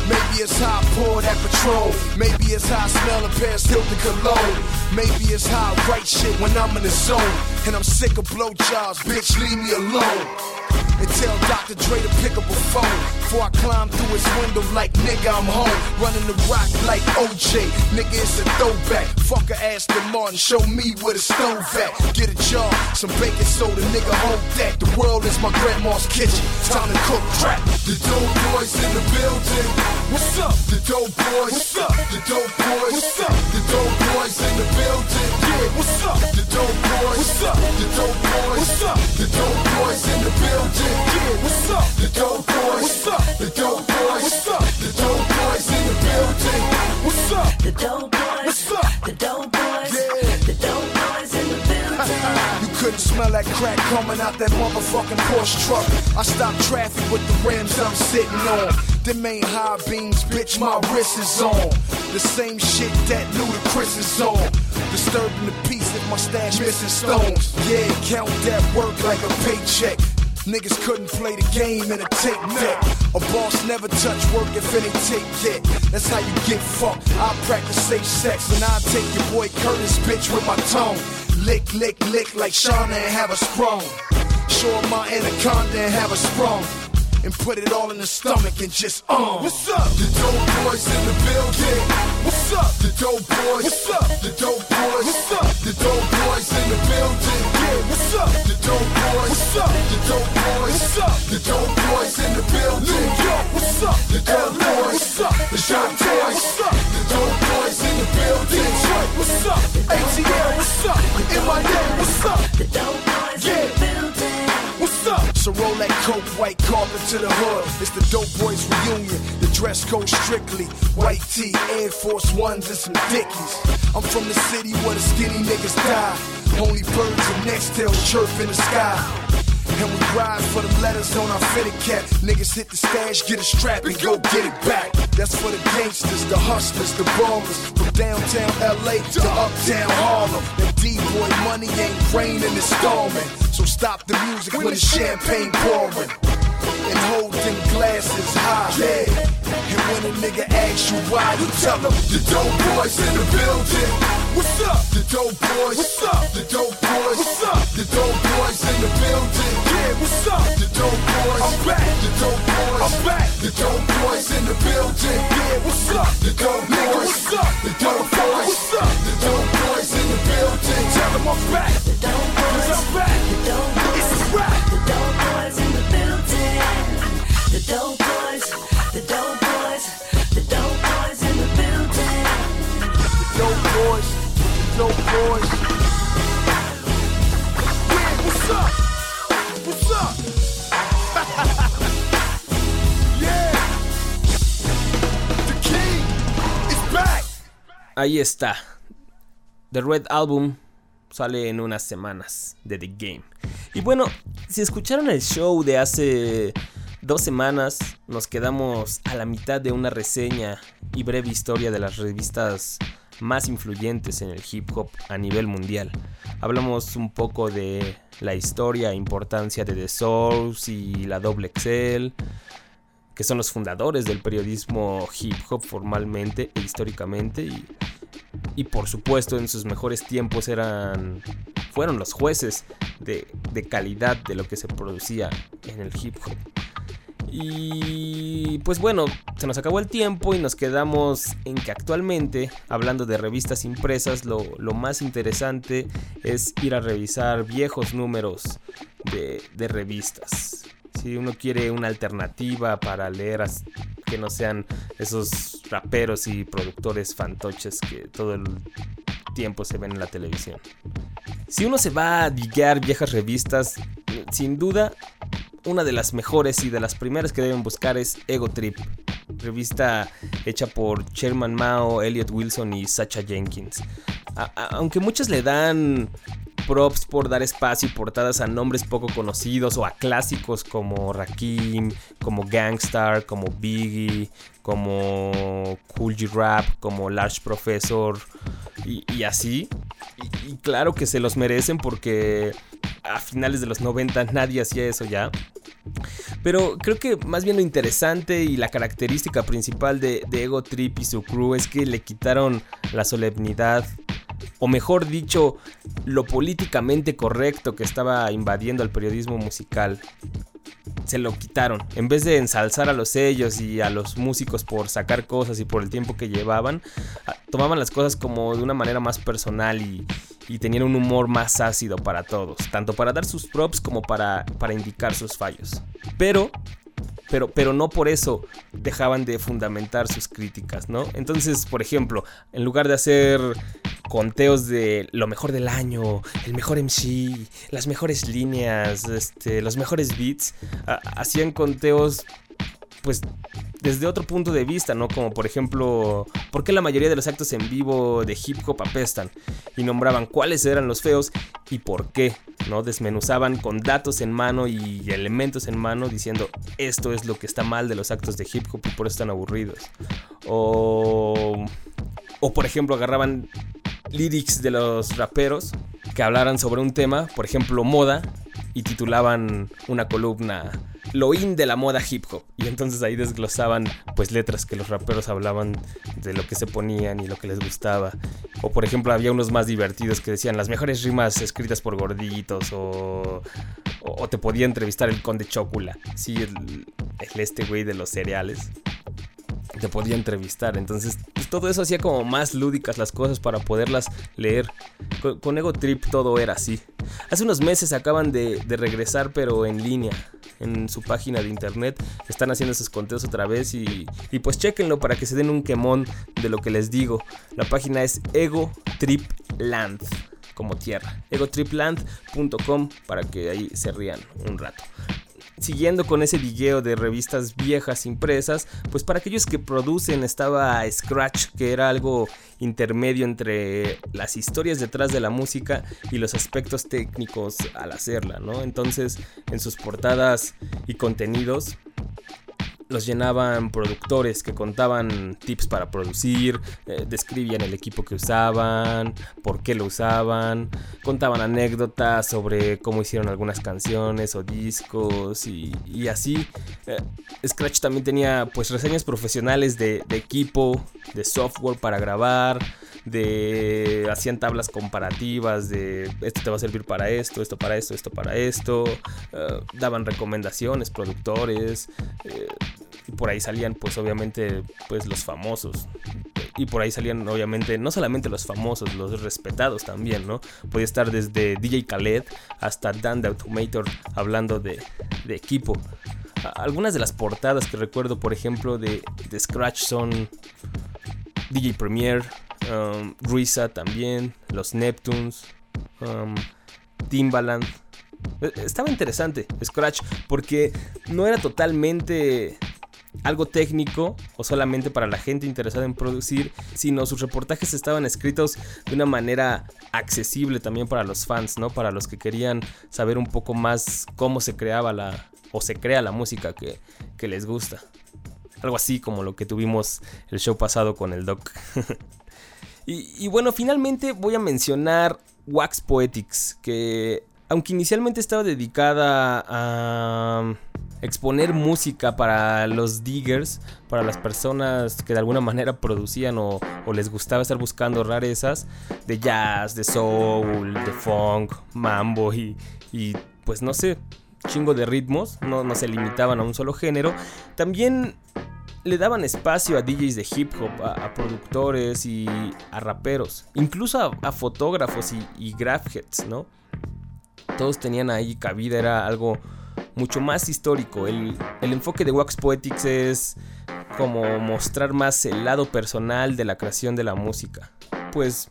[SPEAKER 11] Maybe it's how I pour that patrol. Maybe it's how I smell a Paris Hilton cologne. Maybe it's how I write shit when I'm in the zone. And I'm sick of blowjobs, bitch, leave me alone. And tell Dr. Dre to pick up a phone Before I climb through his window like nigga I'm home Running the rock like OJ Nigga it's a throwback Fuck a Aston Martin Show me where the stove at Get a job Some baking soda nigga hold that The world is my grandma's kitchen Time to cook crap The dope boys in the building What's up? The dope boys What's up? The dope boys What's up? The dope boys in the building Yeah What's up? The dope boys What's up? The dope boys What's up? The dope boys in the building what's up? The dope boys. What's up? The dope boys. What's up? The dope boys in the building. What's up?
[SPEAKER 12] The dope boys.
[SPEAKER 11] What's up?
[SPEAKER 12] The dope boys.
[SPEAKER 11] Yeah.
[SPEAKER 12] The dope boys in the building.
[SPEAKER 11] You couldn't smell that crack coming out that motherfucking Porsche truck. I stopped traffic with the rims I'm sitting on. Them ain't high beams, bitch, my wrist is on. The same shit that Ludacris is on. Disturbing the peace if my stash missing stones. Yeah, count that work like a paycheck. Niggas couldn't play the game in a tape deck. A boss never touch work if it ain't tape yet. That's how you get fucked. I practice safe sex and I take your boy Curtis bitch with my tongue. Lick, lick, lick like Shauna and have a sprung. Show him my anaconda and have a sprung. And put it all in the stomach and just uh. What's up? The dope boys in the building. What's up? The dope boys. What's up? The dope boys. What's up? The dope boys in the building. Yeah. What's up? The dope boys. What's up? The dope boys. What's up? The dope boys in the building. New York. What's up? The dope boys. What's up? The dope boys. What's up? The dope boys in the building. Detroit. What's up? ATL. What's up? MIA. What's up?
[SPEAKER 12] The dope boys
[SPEAKER 11] Yeah.
[SPEAKER 12] in the building.
[SPEAKER 11] So roll that coke, white carpet to the hood. It's the dope boys reunion. The dress code strictly white tee, Air Force Ones, and some Dickies. I'm from the city where the skinny niggas die. Only birds and next tail chirp in the sky. And we ride for the letters on our fitted cap. Niggas hit the stash, get a strap, and go get it back. That's for the gangsters, the hustlers, the ballers. From downtown LA to uptown Harlem. That D-boy money ain't raining, it's storming. So stop the music when the champagne pouring. And hold them glasses high. Yeah. And when a nigga asks you why, you tell them the dope boys in the building. What's up? The dope boys. What's up? The dope boys. What's up? The dope boys in the building. Yeah, what's up? The dope boys. I'm back. The dope boys. I'm back. The dope boys in the building. Yeah, what's up? The dope boys. What's up? The dope boys. What's up? The dope boys in the building. Tell them I'm back.
[SPEAKER 2] Ahí está. The Red Album sale en unas semanas de The Game. Y bueno, si escucharon el show de hace dos semanas, nos quedamos a la mitad de una reseña y breve historia de las revistas más influyentes en el hip hop a nivel mundial. Hablamos un poco de la historia e importancia de The Source y la Double XL, que son los fundadores del periodismo hip hop formalmente e históricamente y, por supuesto en sus mejores tiempos eran fueron los jueces de, calidad de lo que se producía en el hip hop. Y pues bueno, se nos acabó el tiempo y nos quedamos en que actualmente, hablando de revistas impresas, lo, más interesante es ir a revisar viejos números de revistas. Si uno quiere una alternativa para leer que no sean esos raperos y productores fantoches que todo el tiempo se ven en la televisión. Si uno se va a diguear viejas revistas, sin duda, una de las mejores y de las primeras que deben buscar es Ego Trip, revista hecha por Sherman Mao, Elliot Wilson y Sacha Jenkins. Aunque muchos le dan props por dar espacio y portadas a nombres poco conocidos o a clásicos como Rakim, como Gangstar, como Biggie, como Cool G Rap, como Large Professor y, así. Y, y claro que se los merecen porque a finales de los 90 nadie hacía eso ya. Pero creo que más bien lo interesante y la característica principal de, de Ego Trip y su crew es que le quitaron la solemnidad, o mejor dicho, lo políticamente correcto que estaba invadiendo el periodismo musical. Se lo quitaron. En vez de ensalzar a los sellos y a los músicos por sacar cosas y por el tiempo que llevaban, tomaban las cosas como de una manera más personal y, y tenían un humor más ácido para todos, tanto para dar sus props como para, para indicar sus fallos. Pero pero, pero no por eso dejaban de fundamentar sus críticas, ¿no? Entonces, por ejemplo, en lugar de hacer conteos de lo mejor del año, el mejor MC, las mejores líneas, este, los mejores beats, ha- hacían conteos pues desde otro punto de vista, ¿no? Como por ejemplo, ¿por qué la mayoría de los actos en vivo de hip hop apestan? Y nombraban cuáles eran los feos y por qué, ¿no? Desmenuzaban con datos en mano y elementos en mano diciendo esto es lo que está mal de los actos de hip hop y por eso están aburridos. O, o por ejemplo, agarraban lyrics de los raperos que hablaran sobre un tema, por ejemplo, moda, y titulaban una columna Lo in de la moda hip hop. Y entonces ahí desglosaban pues letras que los raperos hablaban de lo que se ponían y lo que les gustaba. O por ejemplo había unos más divertidos que decían las mejores rimas escritas por gorditos o... O, o te podía entrevistar el conde Chocula. Sí, el, el este güey de los cereales te podía entrevistar. Entonces, todo eso hacía como más lúdicas las cosas para poderlas leer. Con, Ego Trip todo era así. Hace unos meses acaban de, de regresar, pero en línea. En su página de internet están haciendo esos conteos otra vez y, y pues chequenlo para que se den un quemón de lo que les digo. La página es Ego Trip Land, como tierra. egotripland.com para que ahí se rían un rato. Siguiendo con ese digueo de revistas viejas impresas, pues para aquellos que producen estaba Scratch, que era algo intermedio entre las historias detrás de la música y los aspectos técnicos al hacerla, ¿no? Entonces, en sus portadas y contenidos los llenaban productores que contaban tips para producir, eh, describían el equipo que usaban, por qué lo usaban, contaban anécdotas sobre cómo hicieron algunas canciones o discos y, y así. Eh, Scratch también tenía pues reseñas profesionales de, equipo, de software para grabar, de hacían tablas comparativas de esto te va a servir para esto, esto para esto, esto para esto, eh, daban recomendaciones, productores, y por ahí salían pues obviamente pues los famosos. Y por ahí salían obviamente no solamente los famosos, los respetados también, ¿no? Podía estar desde DJ Khaled hasta Dan the Automator hablando de, de equipo. Algunas de las portadas que recuerdo, por ejemplo, de, de Scratch son DJ Premier, um, Risa también, los Neptunes, um, Timbaland. Eh, Estaba interesante Scratch porque no era totalmente algo técnico o solamente para la gente interesada en producir, sino sus reportajes estaban escritos de una manera accesible también para los fans, ¿no? Para los que querían saber un poco más cómo se creaba la o se crea la música que, que les gusta. Algo así como lo que tuvimos el show pasado con el Doc. y, y bueno, finalmente voy a mencionar Wax Poetics, que aunque inicialmente estaba dedicada a exponer música para los diggers, para las personas que de alguna manera producían o, o les gustaba estar buscando rarezas de jazz, de soul, de funk, mambo y, y pues no sé, chingo de ritmos, no, se limitaban a un solo género. También le daban espacio a DJs de hip hop, a, productores y a raperos, incluso a, fotógrafos y, y ¿no? Todos tenían ahí cabida, era algo mucho más histórico. El, el enfoque de Wax Poetics es como mostrar más el lado personal de la creación de la música. Pues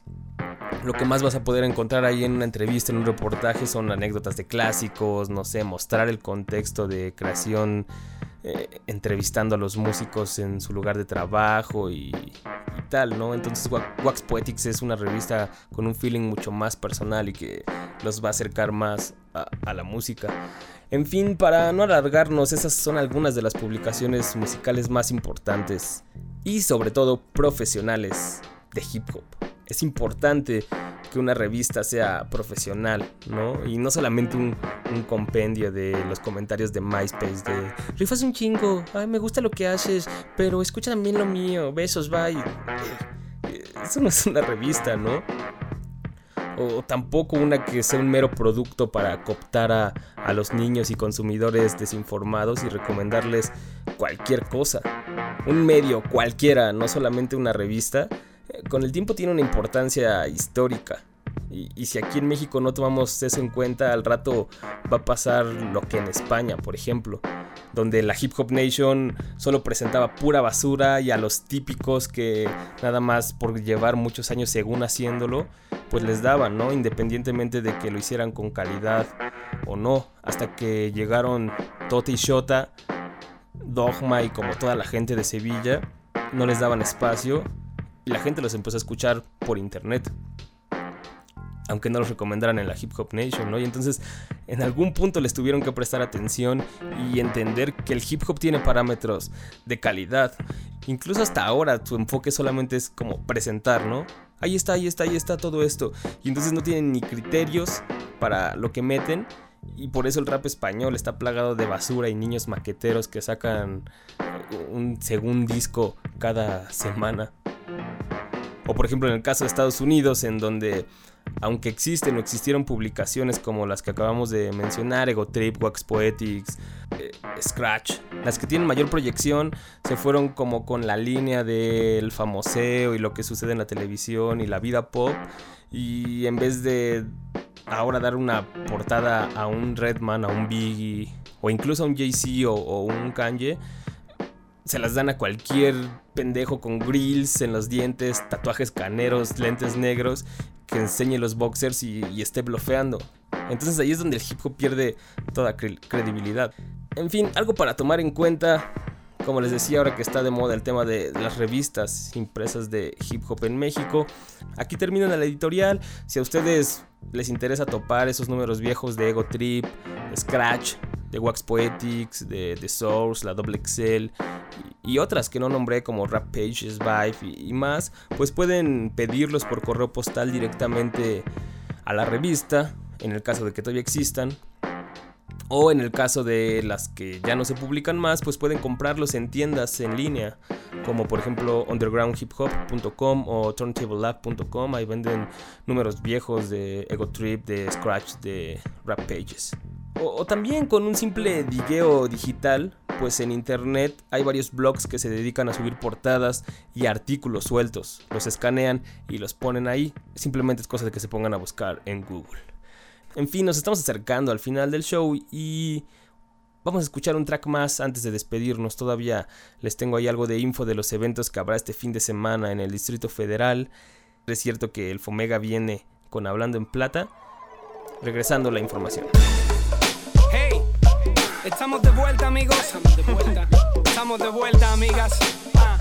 [SPEAKER 2] lo que más vas a poder encontrar ahí en una entrevista, en un reportaje, son anécdotas de clásicos, no sé, mostrar el contexto de creación, eh, entrevistando a los músicos en su lugar de trabajo y, y tal, ¿no? Entonces Wa- Wax Poetics es una revista con un feeling mucho más personal y que los va a acercar más a la música. En fin, para no alargarnos, esas son algunas de las publicaciones musicales más importantes y sobre todo profesionales de hip hop. Es importante que una revista sea profesional, ¿no? Y no solamente un, compendio de los comentarios de MySpace de rifas un chingo, ay, me gusta lo que haces, pero escucha también lo mío, besos, bye. Eh, Eso no es una revista, ¿no? O tampoco una que sea un mero producto para cooptar a, a los niños y consumidores desinformados y recomendarles cualquier cosa. Un medio cualquiera, no solamente una revista, eh, con el tiempo tiene una importancia histórica. Y, y si aquí en México no tomamos eso en cuenta, al rato va a pasar lo que en España, por ejemplo, donde la Hip Hop Nation solo presentaba pura basura y a los típicos que nada más por llevar muchos años según haciéndolo, pues les daban, ¿no? Independientemente de que lo hicieran con calidad o no, hasta que llegaron Tote y Shota, Dogma y como toda la gente de Sevilla, no les daban espacio y la gente los empezó a escuchar por internet aunque no los recomendaran en la Hip Hop Nation, ¿no? Y entonces en algún punto les tuvieron que prestar atención y entender que el hip hop tiene parámetros de calidad. Incluso hasta ahora tu enfoque solamente es como presentar, ¿no? Ahí está, ahí está, ahí está todo esto. Y entonces no tienen ni criterios para lo que meten. Y por eso el rap español está plagado de basura y niños maqueteros que sacan un segundo disco cada semana. O por ejemplo en el caso de Estados Unidos, en donde aunque existen o existieron publicaciones como las que acabamos de mencionar, Ego Trip, Wax Poetics, eh, Scratch, las que tienen mayor proyección se fueron como con la línea del famoseo y lo que sucede en la televisión y la vida pop. Y en vez de ahora dar una portada a un Redman, a un Biggie o incluso a un Jay-Z o, un Kanye, se las dan a cualquier pendejo con grills en los dientes, tatuajes caneros, lentes negros, que enseñe los boxers y, esté blofeando. Entonces ahí es donde el hip hop pierde toda cre- credibilidad. En fin, algo para tomar en cuenta, como les decía ahora que está de moda el tema de las revistas impresas de hip hop en México. Aquí termina la editorial. Si a ustedes les interesa topar esos números viejos de Ego Trip, Scratch, de Wax Poetics, de The Source, la Double Excel y, otras que no nombré como Rap Pages, Vibe y, y más, pues pueden pedirlos por correo postal directamente a la revista, en el caso de que todavía existan. O en el caso de las que ya no se publican más, pues pueden comprarlos en tiendas en línea, como por ejemplo undergroundhiphop.com o turntablelab.com. Ahí venden números viejos de Ego Trip, de Scratch, de Rap Pages. O, también con un simple digueo digital, pues en internet hay varios blogs que se dedican a subir portadas y artículos sueltos. Los escanean y los ponen ahí. Simplemente es cosa de que se pongan a buscar en Google. En fin, nos estamos acercando al final del show y vamos a escuchar un track más antes de despedirnos. Todavía les tengo ahí algo de info de los eventos que habrá este fin de semana en el Distrito Federal. Es cierto que el Fomega viene con Hablando en Plata. Regresando la información.
[SPEAKER 13] Estamos de vuelta, amigos. Estamos de vuelta. Estamos de vuelta, amigas. Ah,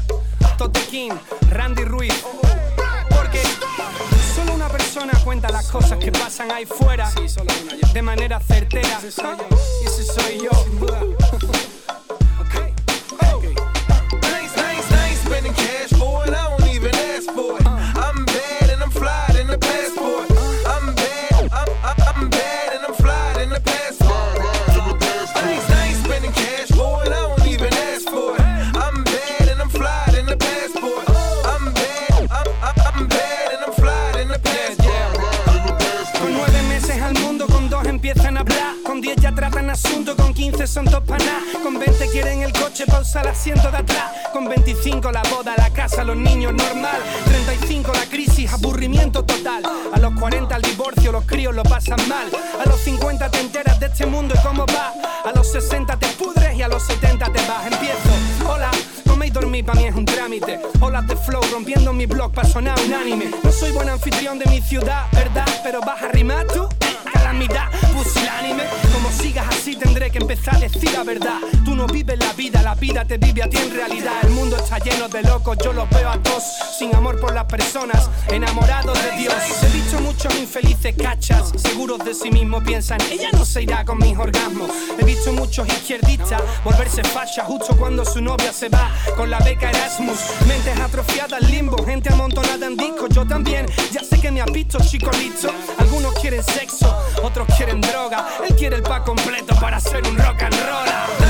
[SPEAKER 13] Tote King, Randy Ruiz. Porque solo una persona cuenta las cosas que pasan ahí fuera de manera certera. Y ese soy yo. Okay. Okay.
[SPEAKER 14] Nice, nice, nice spending cash for
[SPEAKER 13] son dos. Con 20 quieren el coche pausa el asiento de atrás. Con 25 la boda, la casa, los niños, normal. 35 la crisis, aburrimiento total. A los 40 el divorcio, los críos lo pasan mal. A los 50 te enteras de este mundo y cómo va. A los 60 te pudres y a los 70 te vas. Empiezo, hola. Comer y dormir para mí es un trámite. Olas de flow rompiendo mi blog para sonar unánime. No soy buen anfitrión de mi ciudad, ¿verdad? Pero vas a rimar tú. Calamidad, pusilánime. Como sigas así tendré que empezar a decir la verdad. Tú no vives la vida, la vida te vive a ti en realidad. El mundo está lleno de locos, yo los veo a todos. Sin amor por las personas, enamorados de Dios. He visto muchos infelices cachas, seguros de sí mismos piensan, ella no se irá con mis orgasmos. He visto muchos izquierdistas volverse facha justo cuando su novia se va con la beca Erasmus. Mentes atrofiadas, limbo, gente amontonada en discos. Yo también, ya sé que me has visto, chico listo. Algunos quieren sexo, otros quieren droga. Él quiere el pack completo para ser un rock and roll.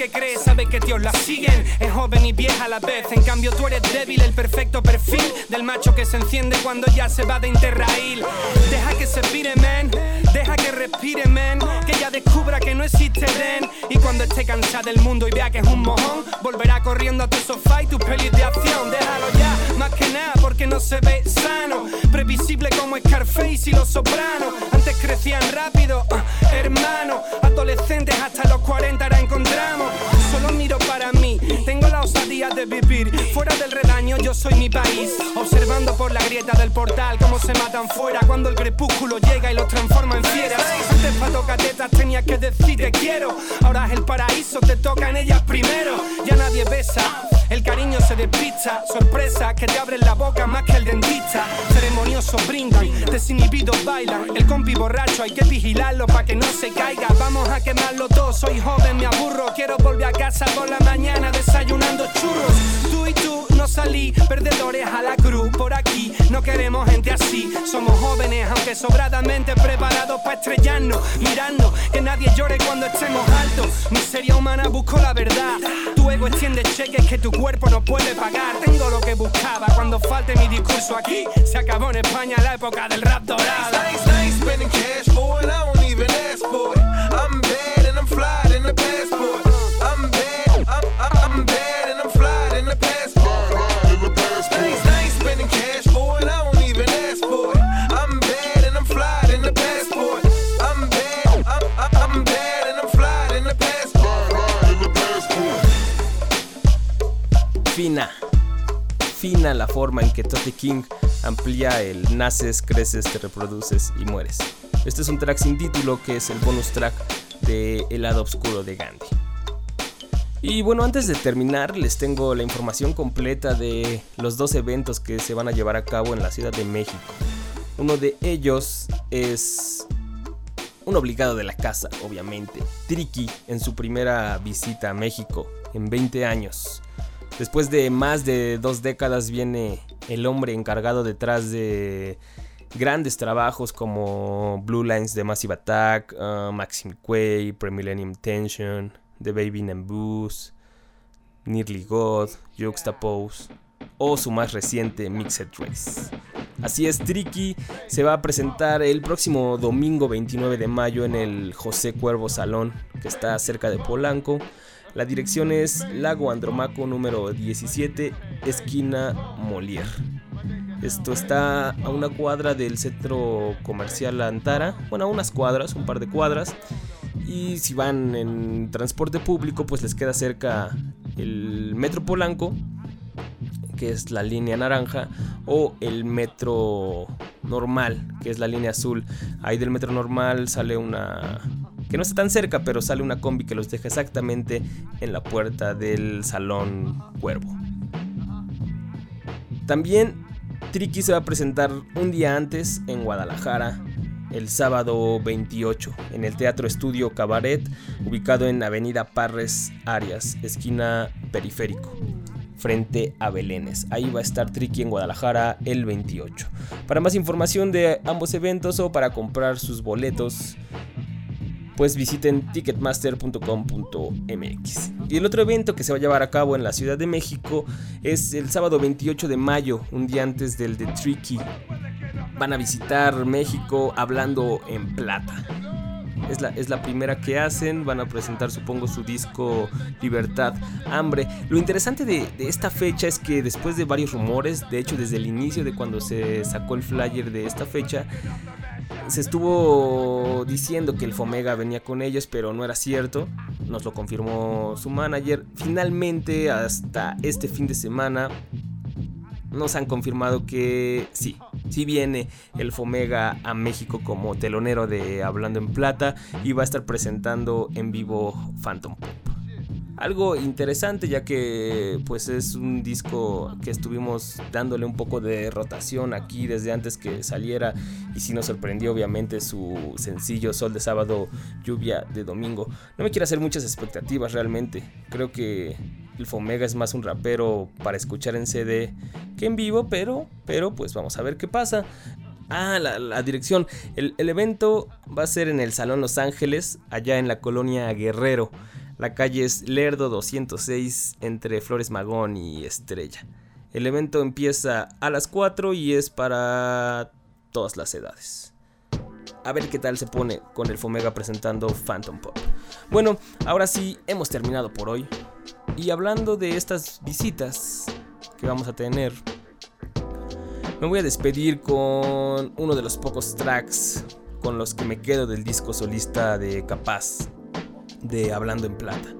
[SPEAKER 13] Que cree, sabe que Dios la siguen. Es joven y vieja a la vez, en cambio tú eres débil, el perfecto perfil del macho que se enciende cuando ya se va de Interrail. Deja que se pire, man, deja que respire, man, que ella descubra que no existe den. Y cuando esté cansada del mundo y vea que es un mojón, volverá corriendo a tu sofá y tus pelis de acción. Déjalo ya, más que nada porque no se ve sano, previsible como Scarface y los sopranos. Antes crecían rápido, ah, hermano, adolescentes hasta los 40 ahora encontramos. Solo miro para mí, tengo la osadía de vivir fuera del redaño. Yo soy mi país, observando por la grieta del portal cómo se matan fuera cuando el crepúsculo llega y los transforma en fieras. Antes para tocar tetas tenía que decir te quiero, ahora es el paraíso, te toca en ellas primero. Ya nadie besa, el cariño se despista, sorpresa que te abren la boca más que el dentista. Ceremoniosos brindan, desinhibidos bailan, el compi borracho hay que vigilarlo para que no se caiga. Vamos a quemarlo todo, soy joven, me aburro, quiero volver a casa por la mañana desayunando churros. Tú y tú no salí, perdedores a la cruz por aquí. No queremos gente así, somos jóvenes, aunque sobradamente preparados para estrellarnos. Mirando que nadie llore cuando estemos altos. Miseria humana, busco la verdad. Tu ego extiende cheques que tu cuerpo no puede pagar. Tengo lo que buscaba cuando falte mi discurso aquí. Se acabó en España la época del rap
[SPEAKER 14] it.
[SPEAKER 2] Fina la forma en que Tote King amplía el naces, creces, te reproduces y mueres. Este es un track sin título que es el bonus track de El lado oscuro de Gandhi. Y bueno, antes de terminar, les tengo la información completa de los dos eventos que se van a llevar a cabo en la Ciudad de México. Uno de ellos es un obligado de la casa, obviamente. Triki en su primera visita a México en 20 años. Después de más de dos décadas viene el hombre encargado detrás de grandes trabajos como Blue Lines de Massive Attack, uh, Maxim Quay, Premillennium Tension, The Baby Booze, Nearly God, Juxtapose o su más reciente Mixed Race. Así es, Tricky se va a presentar el próximo domingo 29 de mayo en el José Cuervo Salón, que está cerca de Polanco. La dirección es Lago Andromaco número 17, esquina Molière. Esto está a una cuadra del centro comercial Antara, bueno, a unas cuadras, un par de cuadras. Y si van en transporte público, pues les queda cerca el Metro Polanco, que es la línea naranja, o el metro normal, que es la línea azul. Ahí del metro normal sale una... que no está tan cerca, pero sale una combi que los deja exactamente en la puerta del salón Cuervo. También Triki se va a presentar un día antes en Guadalajara, el sábado 28, en el Teatro Estudio Cabaret, ubicado en Avenida Parres Arias, esquina Periférico frente a Belénes. Ahí va a estar Triki en Guadalajara el 28. Para más información de ambos eventos o para comprar sus boletos, pues visiten ticketmaster.com.mx. Y el otro evento que se va a llevar a cabo en la Ciudad de México es el sábado 28 de mayo, un día antes del de Tricky. Van a visitar México hablando en plata. Es la, es la, primera que hacen. Van a presentar, supongo, su disco Libertad, Hambre. Lo interesante de, de, esta fecha es que después de varios rumores, de hecho desde el inicio de cuando se sacó el flyer de esta fecha, se estuvo diciendo que el Fomega venía con ellos, pero no era cierto. Nos lo confirmó su manager. Finalmente, hasta este fin de semana, nos han confirmado que sí, sí viene el Fomega a México como telonero de Hablando en Plata y va a estar presentando en vivo Phantom. Algo interesante ya que pues es un disco que estuvimos dándole un poco de rotación aquí desde antes que saliera y sí nos sorprendió obviamente su sencillo Sol de sábado, lluvia de domingo. No me quiero hacer muchas expectativas realmente. Creo que el Fomega es más un rapero para escuchar en CD que en vivo, pero, pero pues vamos a ver qué pasa. Ah, la, dirección. El, evento va a ser en el Salón Los Ángeles, allá en la colonia Guerrero. La calle es Lerdo 206 entre Flores Magón y Estrella. El evento empieza a las 4 y es para todas las edades. A ver qué tal se pone con el Fomega presentando Phantom Pop. Bueno, ahora sí, hemos terminado por hoy. Y hablando de estas visitas que vamos a tener, me voy a despedir con uno de los pocos tracks con los que me quedo del disco solista de Capaz, de Hablando en Plata.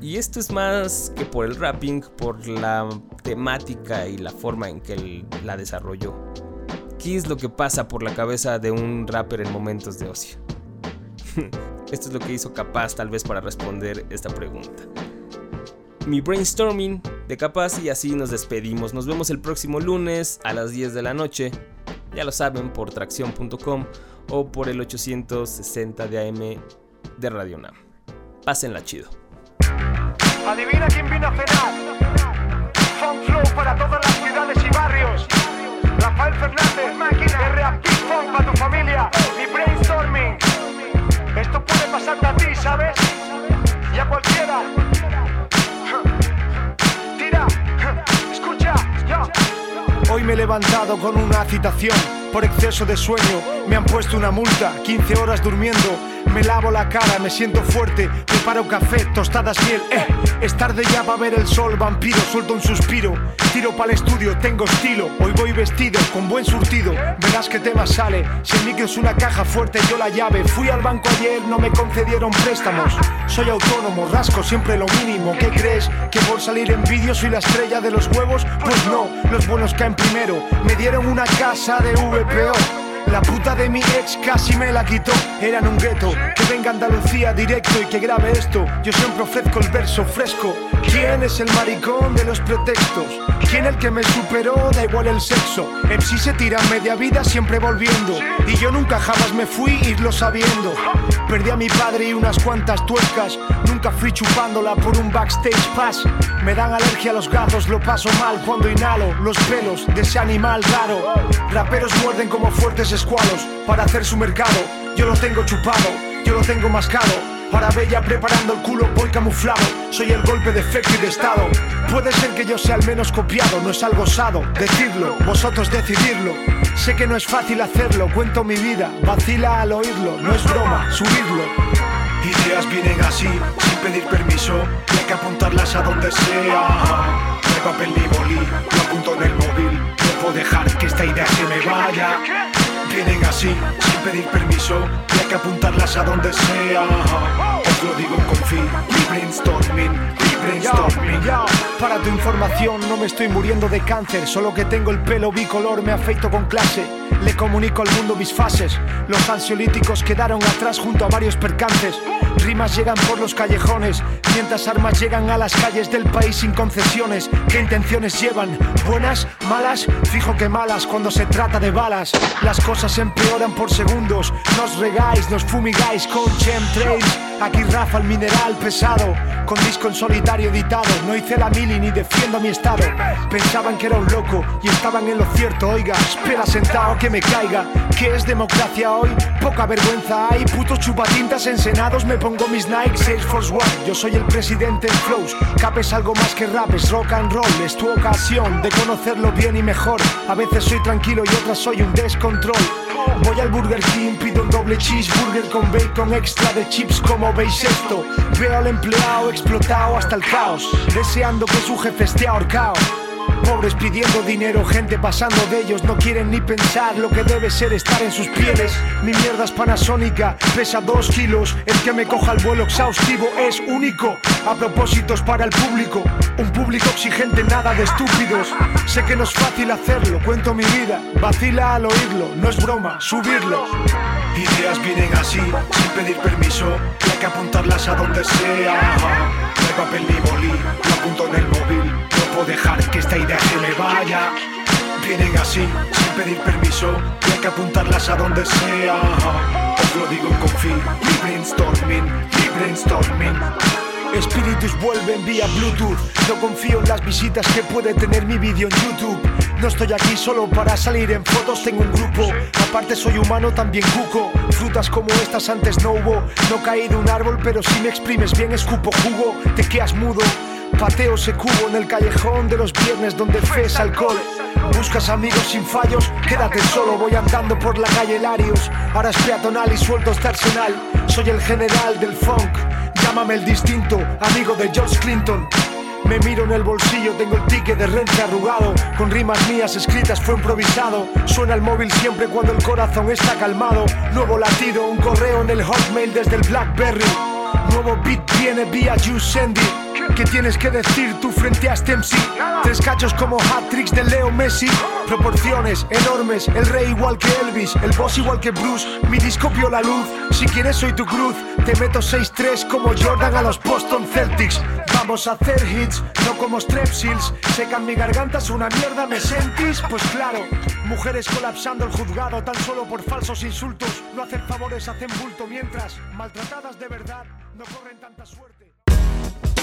[SPEAKER 2] Y esto es más que por el rapping, por la temática y la forma en que él la desarrolló. ¿Qué es lo que pasa por la cabeza de un rapper en momentos de ocio? Esto es lo que hizo Capaz tal vez para responder esta pregunta. Mi brainstorming de Capaz y así nos despedimos. Nos vemos el próximo lunes a las 10 de la noche. Ya lo saben por tracción.com o por el 860 de AM de Radio Nam. Pásenla chido.
[SPEAKER 15] Adivina quién vino a cenar. Funk Flow para todas las ciudades y barrios. Rafael Fernández, máquina. Reactive Funk para tu familia. Mi brainstorming. Esto puede pasarte a ti, ¿sabes? Y a cualquiera. Tira, escucha, yo. Hoy me he levantado con una citación por exceso de sueño. Me han puesto una multa, 15 horas durmiendo. Me lavo la cara, me siento fuerte. Preparo café, tostadas miel. Eh, es tarde ya va a ver el sol, vampiro. Suelto un suspiro. Tiro para el estudio, tengo estilo. Hoy voy vestido, con buen surtido. Verás qué tema sale. Si el micro es una caja fuerte, yo la llave. Fui al banco ayer, no me concedieron préstamos. Soy autónomo, rasco siempre lo mínimo. ¿Qué crees? ¿Que por salir en vídeo soy la estrella de los huevos? Pues no, los buenos caen primero. Me dieron una casa de VPO. La puta de mi ex casi me la quitó. Era en un gueto. Que venga Andalucía directo y que grabe esto. Yo siempre ofrezco el verso fresco. ¿Quién es el maricón de los pretextos? ¿Quién el que me superó? Da igual el sexo. MC se tira media vida siempre volviendo. Y yo nunca jamás me fui irlo sabiendo. Perdí a mi padre y unas cuantas tuercas. Nunca fui chupándola por un backstage pass. Me dan alergia a los gatos, lo paso mal cuando inhalo los pelos de ese animal raro. Raperos muerden como fuertes escualos para hacer su mercado. Yo lo tengo chupado, yo lo tengo mascado. Ahora bella preparando el culo, voy camuflado. Soy el golpe de efecto y de estado. Puede ser que yo sea el menos copiado, no es algo osado decirlo, vosotros decidirlo. Sé que no es fácil hacerlo, cuento mi vida, vacila al oírlo, no es broma, subirlo. Ideas vienen así, sin pedir permiso, hay que apuntarlas a donde sea. No hay papel ni bolí, lo apunto en el móvil, no puedo dejar que esta idea se me vaya. Vienen así, sin pedir permiso, y hay que apuntarlas a donde sea. Os lo digo con fin, mi brainstorming, mi brainstorming. Para tu información, no me estoy muriendo de cáncer, solo que tengo el pelo bicolor, me afeito con clase. Le comunico al mundo mis fases. Los ansiolíticos quedaron atrás junto a varios percances. Rimas llegan por los callejones, mientras armas llegan a las calles del país sin concesiones. ¿Qué intenciones llevan? ¿Buenas? ¿Malas? Fijo que malas cuando se trata de balas. Las cosas empeoran por segundos. Nos regáis, nos fumigáis con chemtrails. Aquí Rafa el mineral pesado, con disco en solitario editado. No hice la mili ni defiendo mi estado. Pensaban que era un loco y estaban en lo cierto. Oiga, espera sentado que me caiga. ¿Qué es democracia hoy? Poca vergüenza hay. Putos chupatintas en senados, me pongo mis Nike Salesforce One. Yo soy el presidente en flows. Cap es algo más que rap, es rock and roll. Es tu ocasión de conocerlo bien y mejor. A veces soy tranquilo y otras soy un descontrol. Voy al Burger King, pido un doble cheeseburger con bacon extra de chips, como veis esto. Veo al empleado explotado hasta el caos, deseando que su jefe esté ahorcado. Pobres pidiendo dinero, gente pasando de ellos, no quieren ni pensar lo que debe ser estar en sus pieles. Mi mierda es panasónica, pesa dos kilos. El que me coja el vuelo exhaustivo es único. A propósitos para el público, un público exigente, nada de estúpidos. Sé que no es fácil hacerlo, cuento mi vida, vacila al oírlo, no es broma, subirlo. Ideas vienen así, sin pedir permiso, hay que apuntarlas a donde sea. No hay papel ni bolí, lo apunto en el móvil, dejar que esta idea se me vaya. Vienen así, sin pedir permiso, y hay que apuntarlas a donde sea. Os lo digo con fin, mi brainstorming, mi brainstorming. Espíritus vuelven vía Bluetooth. No confío en las visitas que puede tener mi vídeo en YouTube. No estoy aquí solo para salir en fotos, tengo un grupo. Aparte soy humano, también cuco. Frutas como estas antes no hubo. No caí de un árbol, pero si me exprimes bien escupo jugo. Te quedas mudo. Pateo ese cubo en el callejón de los viernes donde fe es alcohol. Buscas amigos sin fallos, quédate solo, voy andando por la calle Larios. Ahora es peatonal y suelto este arsenal. Soy el general del funk. Llámame el distinto, amigo de George Clinton. Me miro en el bolsillo, tengo el ticket de rente arrugado. Con rimas mías escritas fue improvisado. Suena el móvil siempre cuando el corazón está calmado. Nuevo latido, un correo en el hotmail desde el Blackberry. Nuevo beat viene vía YouSendy. ¿Qué tienes que decir tú frente a este MC? Tres cachos como hat-tricks de Leo Messi. Proporciones enormes, el rey igual que Elvis, el boss igual que Bruce. Mi disco vio la luz, si quieres soy tu cruz. Te meto 6-3 como Jordan a los Boston Celtics. Vamos a hacer hits, no como Strepsils. Secan mi garganta, es una mierda, ¿me sentís? Pues claro, mujeres colapsando el juzgado tan solo por falsos insultos. No hacen favores, hacen bulto mientras, maltratadas de verdad, no corren tanta suerte.